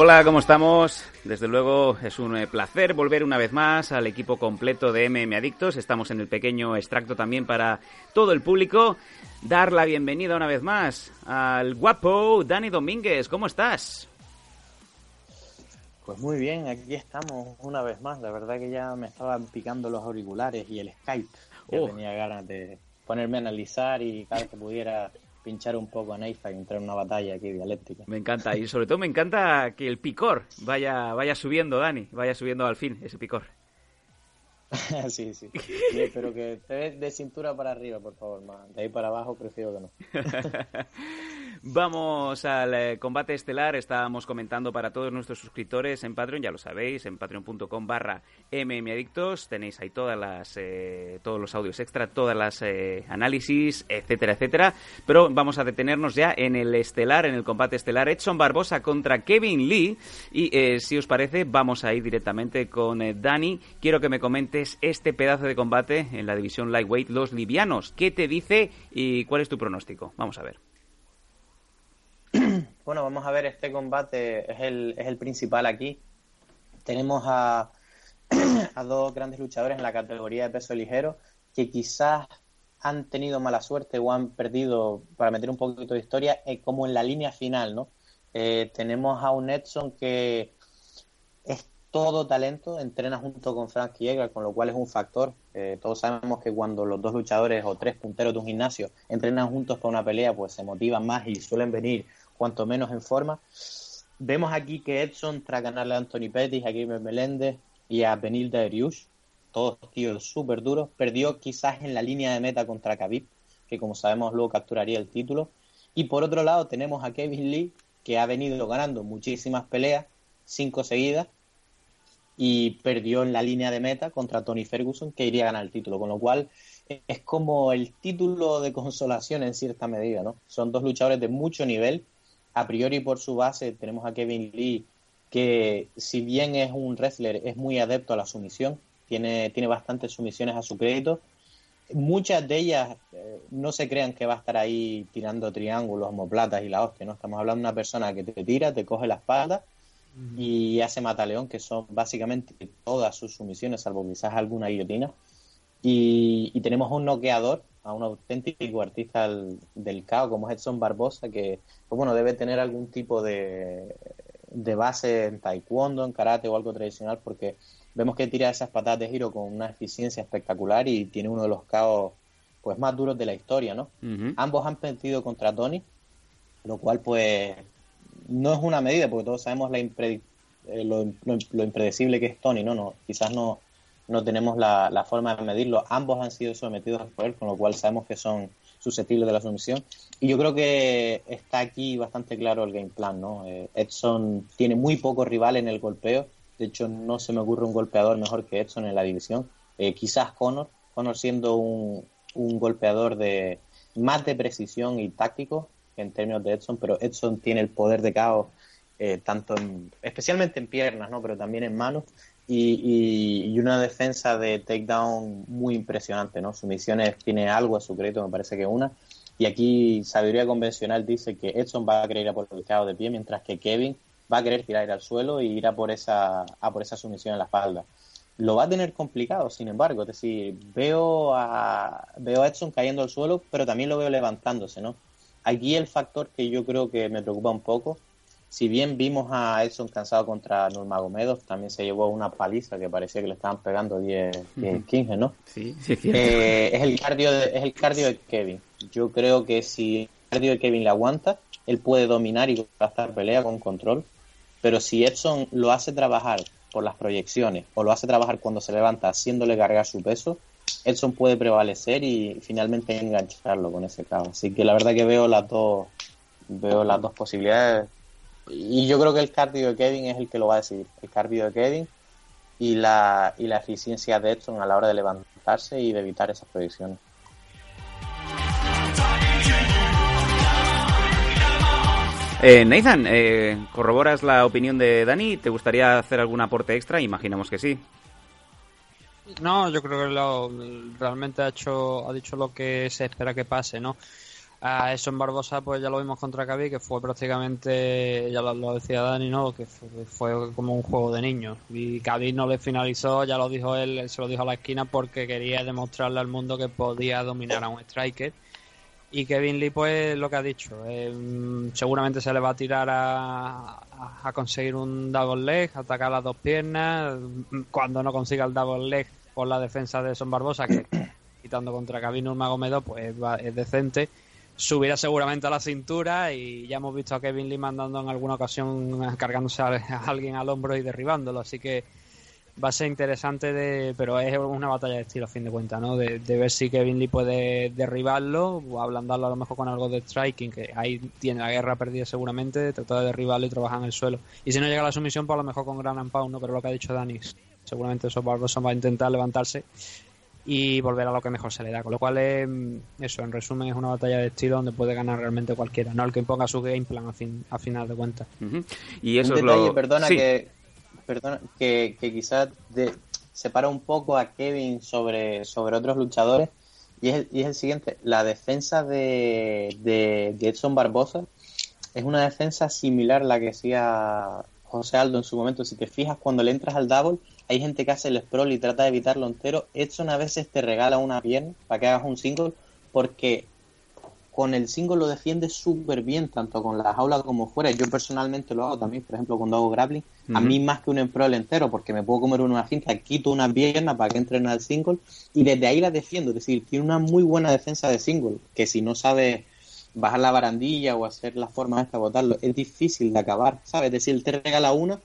Hola, ¿cómo estamos? Desde luego es un eh, placer volver una vez más al equipo completo de MM Adictos. Estamos en el pequeño extracto también para todo el público. Dar la bienvenida una vez más al guapo Dani Domínguez. ¿Cómo estás? Pues muy bien, aquí estamos una vez más. La verdad que ya me estaban picando los auriculares y el Skype. Ya Oh. tenía ganas de ponerme a analizar y cada vez que pudiera pinchar un poco en IFA y entrar en una batalla aquí dialéctica. Me encanta y sobre todo me encanta que el picor vaya, vaya subiendo, Dani, vaya subiendo al fin ese picor. sí, sí. Y espero que esté de cintura para arriba, por favor, más. De ahí para abajo prefiero que no. Vamos al eh, combate estelar. Estábamos comentando para todos nuestros suscriptores en Patreon, ya lo sabéis, en patreon.com barra mmadictos. Tenéis ahí todas las, eh, todos los audios extra, todas las eh, análisis, etcétera, etcétera. Pero vamos a detenernos ya en el estelar, en el combate estelar. Edson Barbosa contra Kevin Lee. Y si os parece, vamos a ir directamente con Dani. Quiero que me comentes este pedazo de combate en la división lightweight, los livianos. ¿Qué te dice y cuál es tu pronóstico? Vamos a ver. Bueno, vamos a ver, este combate es el, es el principal aquí. Tenemos a, a dos grandes luchadores en la categoría de peso ligero que quizás han tenido mala suerte o han perdido, para meter un poquito de historia, eh, como en la línea final, ¿no? Eh, tenemos a un Edson que es todo talento, entrena junto con Frank Yeager, con lo cual es un factor. Eh, todos sabemos que cuando los dos luchadores o tres punteros de un gimnasio entrenan juntos para una pelea, pues se motivan más y suelen venir cuanto menos en forma. Vemos aquí que Edson, tras ganarle a Anthony Pettis, a Gabriel Meléndez y a Benil Dariush, todos tíos súper duros, perdió quizás en la línea de meta contra Khabib, que como sabemos luego capturaría el título. Y por otro lado tenemos a Kevin Lee, que ha venido ganando muchísimas peleas, cinco seguidas, y perdió en la línea de meta contra Tony Ferguson, que iría a ganar el título, con lo cual es como el título de consolación en cierta medida, ¿no? Son dos luchadores de mucho nivel. A priori por su base tenemos a Kevin Lee, que si bien es un wrestler, es muy adepto a la sumisión, tiene, tiene bastantes sumisiones a su crédito. Muchas de ellas eh, no se crean que va a estar ahí tirando triángulos, homoplatas y la hostia, ¿no? Estamos hablando de una persona que te tira, te coge la espalda y hace mataleón, que son básicamente todas sus sumisiones, salvo quizás alguna guillotina. Y, y tenemos un noqueador, a un auténtico artista del, caos como es Edson Barbosa, que pues bueno, debe tener algún tipo de, de base en taekwondo, en karate o algo tradicional, porque vemos que tira esas patadas de giro con una eficiencia espectacular y tiene uno de los caos pues más duros de la historia, ¿no? Ambos han perdido contra Tony, lo cual pues no es una medida, porque todos sabemos la impre- eh, lo, lo- lo impredecible que es Tony, ¿no? no quizás no, no tenemos la, la forma de medirlo. Ambos han sido sometidos por él, con lo cual sabemos que son susceptibles de la sumisión. Y yo creo que está aquí bastante claro el game plan, ¿no? Eh, Edson tiene muy pocos rivales en el golpeo. De hecho, no se me ocurre un golpeador mejor que Edson en la división. Eh, quizás Conor, Conor siendo un, un golpeador de más de precisión y táctico en términos de Edson, pero Edson tiene el poder de caos eh, tanto en, especialmente en piernas, ¿no? Pero también en manos y, y- y una defensa de takedown muy impresionante, ¿no? Sumisiones tiene algo a su crédito, me parece que una. Y aquí sabiduría convencional dice que Edson va a querer ir a por el caos de pie, mientras que Kevin va a querer tirar al suelo y ir a por esa, a por esa sumisión en la espalda. Lo va a tener complicado, sin embargo, es decir, veo a, veo a Edson cayendo al suelo, pero también lo veo levantándose, ¿no? Aquí el factor que yo creo que me preocupa un poco, si bien vimos a Edson cansado contra Nurmagomedov, también se llevó una paliza que parecía que le estaban pegando 10, 10 15, ¿no? Sí, sí, es. Eh, es el cardio de, es el cardio de Kevin. Yo creo que si el cardio de Kevin le aguanta, él puede dominar y gastar pelea con control. Pero si Edson lo hace trabajar por las proyecciones o lo hace trabajar cuando se levanta haciéndole cargar su peso, Edson puede prevalecer y finalmente engancharlo con ese cabo. Así que la verdad que veo las dos, veo las dos posibilidades. Y yo creo que el cardio de Kevin es el que lo va a decidir. El cardio de Kevin y la, y la eficiencia de Edson a la hora de levantarse y de evitar esas proyecciones. Eh, Nathan, eh, ¿corroboras la opinión de Dani? ¿Te gustaría hacer algún aporte extra? Imaginamos que sí. No, yo creo que lo, realmente ha hecho, ha dicho lo que se espera que pase, ¿no? A eso en Barbosa, pues ya lo vimos contra Cavi, que fue prácticamente, ya lo, decía Dani, ¿no? Que fue, como un juego de niños. Y Cavi no le finalizó, ya lo dijo él, se lo dijo a la esquina porque quería demostrarle al mundo que podía dominar a un striker y Kevin Lee, pues lo que ha dicho, eh, seguramente se le va a tirar a, a, conseguir un double leg, atacar las dos piernas. Cuando no consiga el double leg por la defensa de Son Barbosa, que quitando contra Kevin Nurmagomedov, pues es decente. Subirá seguramente a la cintura y ya hemos visto a Kevin Lee mandando en alguna ocasión cargándose a alguien al hombro y derribándolo. Así que va a ser interesante, de, pero es una batalla de estilo a fin de cuentas, ¿no? De, ver si Kevin Lee puede derribarlo o ablandarlo a lo mejor con algo de striking, que ahí tiene la guerra perdida seguramente, trata de derribarlo y trabajar en el suelo. Y si no llega a la sumisión, pues a lo mejor con Gran Pound, ¿no? Pero lo que ha dicho Dani, seguramente esos va a intentar levantarse y volver a lo que mejor se le da. Con lo cual, eso, en resumen, es una batalla de estilo donde puede ganar realmente cualquiera, no el que imponga su game plan a, fin, a final de cuentas. Y eso es lo... perdona que perdona, que, que quizás separa un poco a Kevin sobre, sobre otros luchadores y es, el, y es el siguiente, la defensa de, de, Edson Barbosa es una defensa similar a la que hacía José Aldo en su momento. Si te fijas, cuando le entras al double, hay gente que hace el sprawl y trata de evitarlo entero. Edson a veces te regala una pierna para que hagas un single porque con el single lo defiende súper bien, tanto con la jaula como fuera. Yo personalmente lo hago también, por ejemplo, cuando hago grappling. A mí más que un emprol entero, porque me puedo comer una cinta, quito una pierna para que entren al single y desde ahí la defiendo. Es decir, tiene una muy buena defensa de single, que si no sabe bajar la barandilla o hacer la forma esta, botarlo, es difícil de acabar, ¿sabes? Es decir, te regala una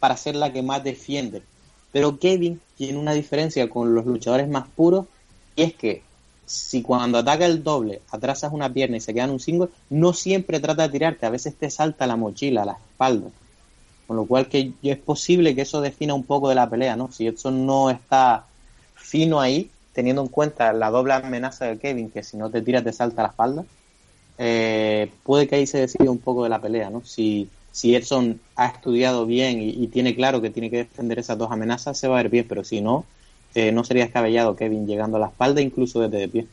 para ser la que más defiende. Pero Kevin tiene una diferencia con los luchadores más puros y es que si cuando ataca el doble atrasas una pierna y se queda en un single, no siempre trata de tirarte, a veces te salta la mochila, la espalda. Con lo cual que es posible que eso defina un poco de la pelea, ¿no? Si eso no está fino ahí, teniendo en cuenta la doble amenaza de Kevin, que si no te tiras te salta la espalda, eh, puede que ahí se decida un poco de la pelea, ¿no? Si, si Edson ha estudiado bien y, tiene claro que tiene que defender esas dos amenazas, se va a ver bien, pero si no, eh, no sería descabellado Kevin llegando a la espalda incluso desde de pie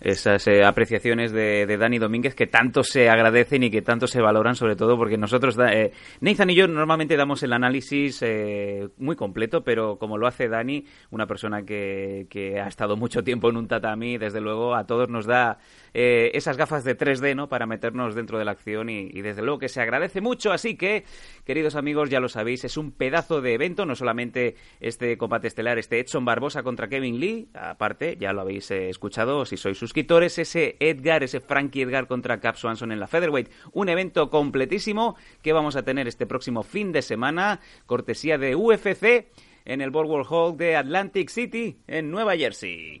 esas eh, apreciaciones de, Dani Domínguez que tanto se agradecen y que tanto se valoran, sobre todo porque nosotros, eh, Nathan y yo normalmente damos el análisis eh, muy completo, pero como lo hace Dani, una persona que, que, ha estado mucho tiempo en un tatami, desde luego a todos nos da eh, esas gafas de 3D ¿no? para meternos dentro de la acción y, desde luego que se agradece mucho. Así que, queridos amigos, ya lo sabéis, es un pedazo de evento, no solamente este combate estelar, este Edson Barbosa contra Kevin Lee, aparte, ya lo habéis escuchado si sois suscriptores, ese Edgar, ese Frankie Edgar contra Cap Swanson en la Featherweight. Un evento completísimo que vamos a tener este próximo fin de semana, cortesía de UFC en el Boardwalk Hall de Atlantic City, en Nueva Jersey.